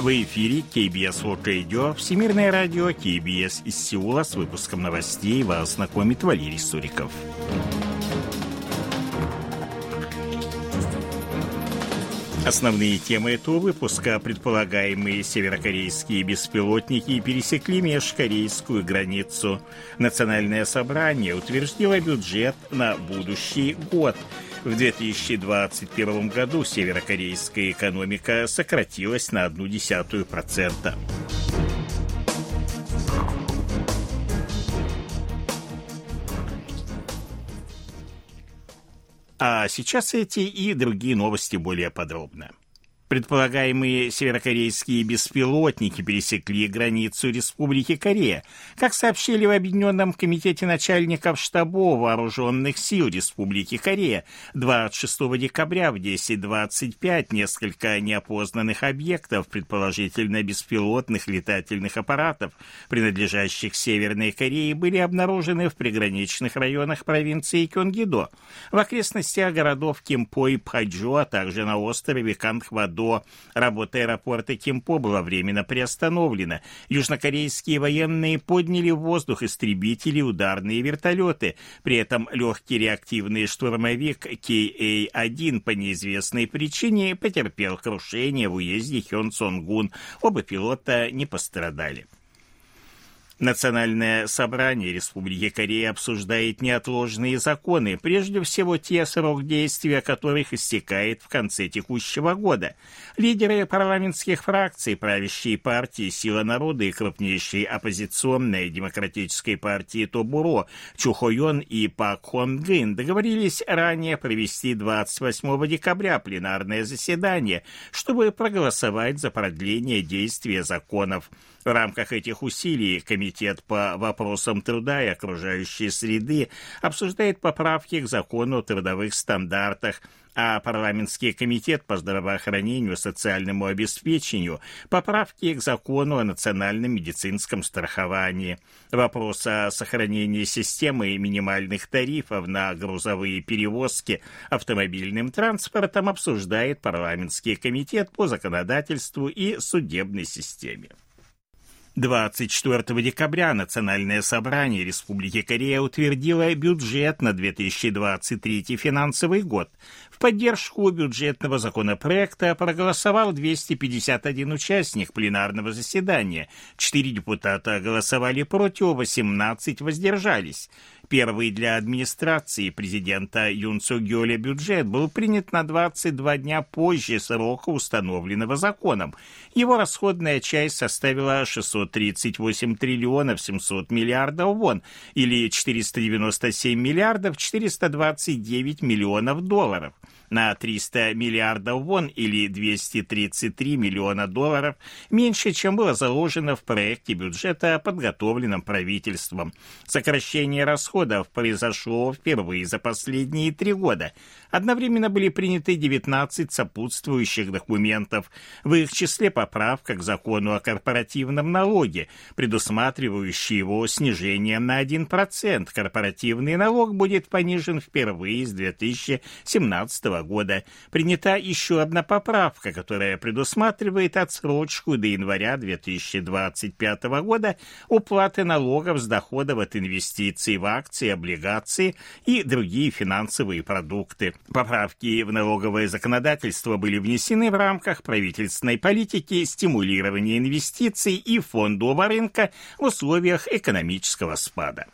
В эфире KBS World Radio, Всемирное радио KBS из Сеула с выпуском новостей вас знакомит Валерий Суриков. Основные темы этого выпуска – предполагаемые северокорейские беспилотники пересекли межкорейскую границу. Национальное собрание утвердило бюджет на будущий год – в 2021 году северокорейская экономика сократилась на одну десятую процента. А сейчас эти и другие новости более подробно. Предполагаемые северокорейские беспилотники пересекли границу Республики Корея. Как сообщили в Объединенном комитете начальников штабов вооруженных сил Республики Корея, 26 декабря в 10.25 несколько неопознанных объектов, предположительно беспилотных летательных аппаратов, принадлежащих Северной Корее, были обнаружены в приграничных районах провинции Кёнгидо, в окрестностях городов Кимпо и Пхаджо, а также на острове Канхвадо до работа аэропорта Кимпо была временно приостановлена. Южнокорейские военные подняли в воздух истребители ударные вертолеты. При этом легкий реактивный штурмовик КА-1 по неизвестной причине потерпел крушение в уезде Хён-Сонгун. Оба пилота не пострадали. Национальное собрание Республики Корея обсуждает неотложные законы, прежде всего те, срок действия которых истекает в конце текущего года. Лидеры парламентских фракций, правящей партии «Сила народа» и крупнейшей оппозиционной демократической партии Тобуро Чу Хойон и Пак Хон Гын договорились ранее провести 28 декабря пленарное заседание, чтобы проголосовать за продление действия законов. В рамках этих усилий Комитет по вопросам труда и окружающей среды обсуждает поправки к закону о трудовых стандартах, а парламентский комитет по здравоохранению и социальному обеспечению поправки к закону о национальном медицинском страховании. Вопрос о сохранении системы минимальных тарифов на грузовые перевозки автомобильным транспортом обсуждает парламентский комитет по законодательству и судебной системе. 24 декабря Национальное собрание Республики Корея утвердило бюджет на 2023 финансовый год. В поддержку бюджетного законопроекта проголосовал 251 участник пленарного заседания, 4 депутата голосовали против, 18 воздержались. Первый для администрации президента Юн Гёля бюджет был принят на 22 дня позже срока, установленного законом. Его расходная часть составила 638 триллионов 700 миллиардов вон, или 497 миллиардов 429 миллионов долларов на 300 миллиардов вон или 233 миллиона долларов меньше, чем было заложено в проекте бюджета, подготовленном правительством. Сокращение расходов произошло впервые за последние три года. Одновременно были приняты 19 сопутствующих документов, в их числе поправка к закону о корпоративном налоге, предусматривающий его снижение на 1%. Корпоративный налог будет понижен впервые с 2017 года. Принята еще одна поправка, которая предусматривает отсрочку до января 2025 года уплаты налогов с доходов от инвестиций в акции, облигации и другие финансовые продукты. Поправки в налоговое законодательство были внесены в рамках правительственной политики стимулирования инвестиций и фондового рынка в условиях экономического спада.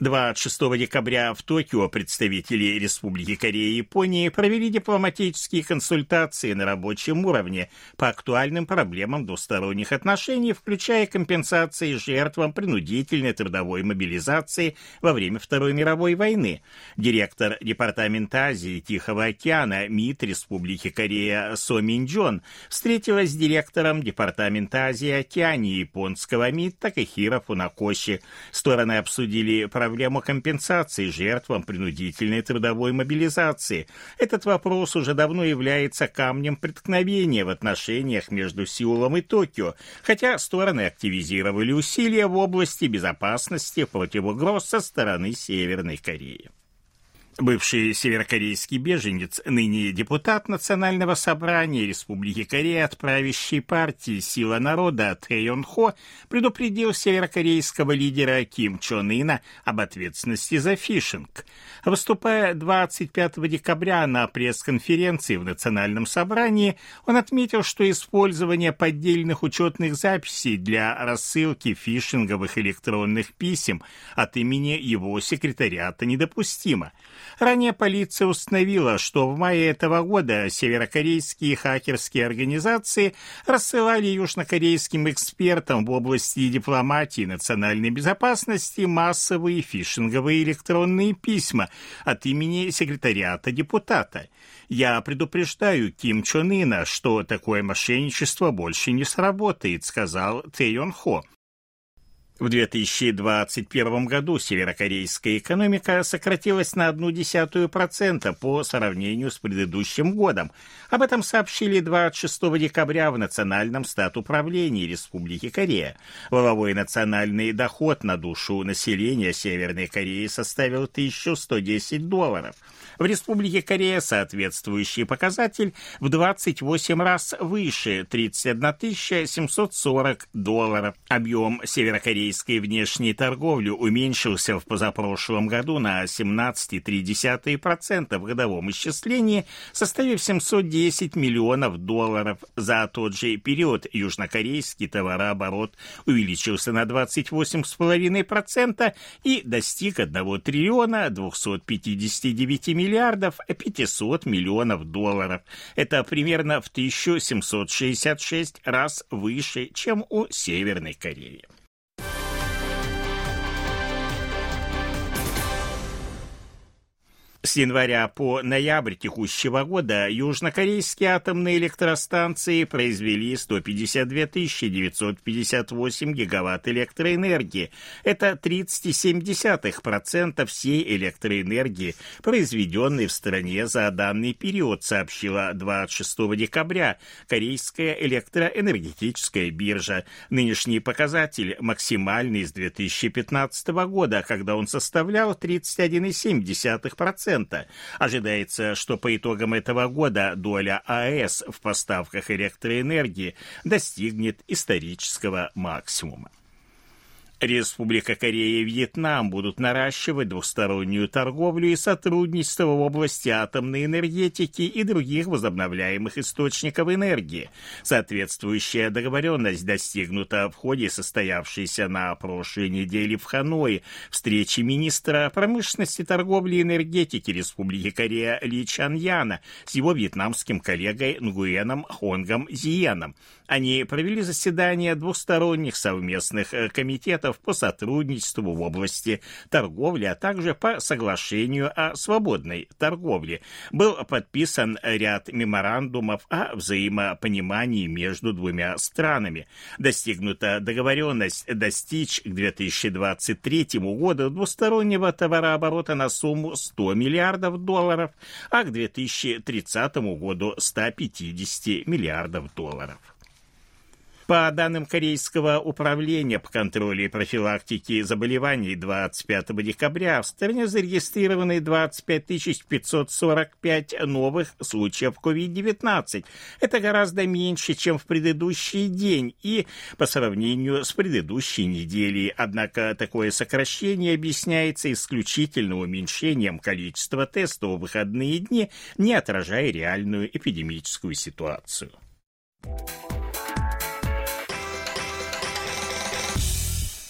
26 декабря в Токио представители Республики Корея и Японии провели дипломатические консультации на рабочем уровне по актуальным проблемам двусторонних отношений, включая компенсации жертвам принудительной трудовой мобилизации во время Второй мировой войны. Директор Департамента Азии и Тихого океана МИД Республики Корея Со Мин Джон встретилась с директором Департамента Азии и Океании японского МИД Такахира Фунакоши. Стороны обсудили проблемы проблему компенсации жертвам принудительной трудовой мобилизации. Этот вопрос уже давно является камнем преткновения в отношениях между Сеулом и Токио, хотя стороны активизировали усилия в области безопасности против угроз со стороны Северной Кореи. Бывший северокорейский беженец, ныне депутат Национального собрания Республики Корея от правящей партии «Сила народа» Тэйон Хо предупредил северокорейского лидера Ким Чон Ына об ответственности за фишинг. Выступая 25 декабря на пресс-конференции в Национальном собрании, он отметил, что использование поддельных учетных записей для рассылки фишинговых электронных писем от имени его секретариата недопустимо. Ранее полиция установила, что в мае этого года северокорейские хакерские организации рассылали южнокорейским экспертам в области дипломатии и национальной безопасности массовые фишинговые электронные письма от имени секретариата депутата. Я предупреждаю Ким Чон Ына, что такое мошенничество больше не сработает, сказал Тэйон Хо. В 2021 году северокорейская экономика сократилась на одну десятую процента по сравнению с предыдущим годом. Об этом сообщили 26 декабря в Национальном статуправлении Республики Корея. Воловой национальный доход на душу населения Северной Кореи составил 1110 долларов. В Республике Корея соответствующий показатель в 28 раз выше – 31 740 долларов. Объем Северокореи корейской внешней торговли уменьшился в позапрошлом году на 17,3% в годовом исчислении, составив 710 миллионов долларов. За тот же период южнокорейский товарооборот увеличился на 28,5% и достиг 1 триллиона 259 миллиардов 500 миллионов долларов. Это примерно в 1766 раз выше, чем у Северной Кореи. С января по ноябрь текущего года южнокорейские атомные электростанции произвели 152 958 гигаватт электроэнергии. Это 37% всей электроэнергии, произведенной в стране за данный период, сообщила 26 декабря Корейская электроэнергетическая биржа. Нынешний показатель максимальный с 2015 года, когда он составлял 31,7%. 2%. Ожидается, что по итогам этого года доля АЭС в поставках электроэнергии достигнет исторического максимума. Республика Корея и Вьетнам будут наращивать двустороннюю торговлю и сотрудничество в области атомной энергетики и других возобновляемых источников энергии. Соответствующая договоренность достигнута в ходе состоявшейся на прошлой неделе в Ханое встречи министра промышленности, торговли и энергетики Республики Корея Ли Чан Яна с его вьетнамским коллегой Нгуеном Хонгом Зиеном. Они провели заседание двусторонних совместных э, комитетов по сотрудничеству в области торговли, а также по соглашению о свободной торговле. Был подписан ряд меморандумов о взаимопонимании между двумя странами. Достигнута договоренность достичь к 2023 году двустороннего товарооборота на сумму 100 миллиардов долларов, а к 2030 году 150 миллиардов долларов. По данным Корейского управления по контролю и профилактике заболеваний 25 декабря в стране зарегистрированы 25 545 новых случаев COVID-19. Это гораздо меньше, чем в предыдущий день и по сравнению с предыдущей неделей. Однако такое сокращение объясняется исключительно уменьшением количества тестов в выходные дни, не отражая реальную эпидемическую ситуацию.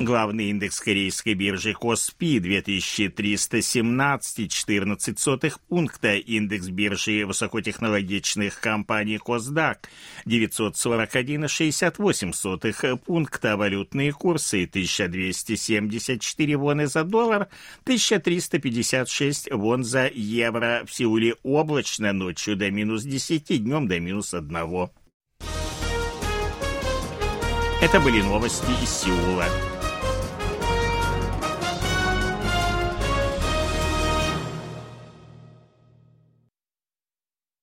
Главный индекс корейской биржи Коспи 2317,14 пункта, индекс биржи высокотехнологичных компаний Косдак 941,68 пункта, валютные курсы 1274 воны за доллар, 1356 вон за евро, в Сеуле облачно, ночью до минус 10, днем до минус 1. Это были новости из Сеула.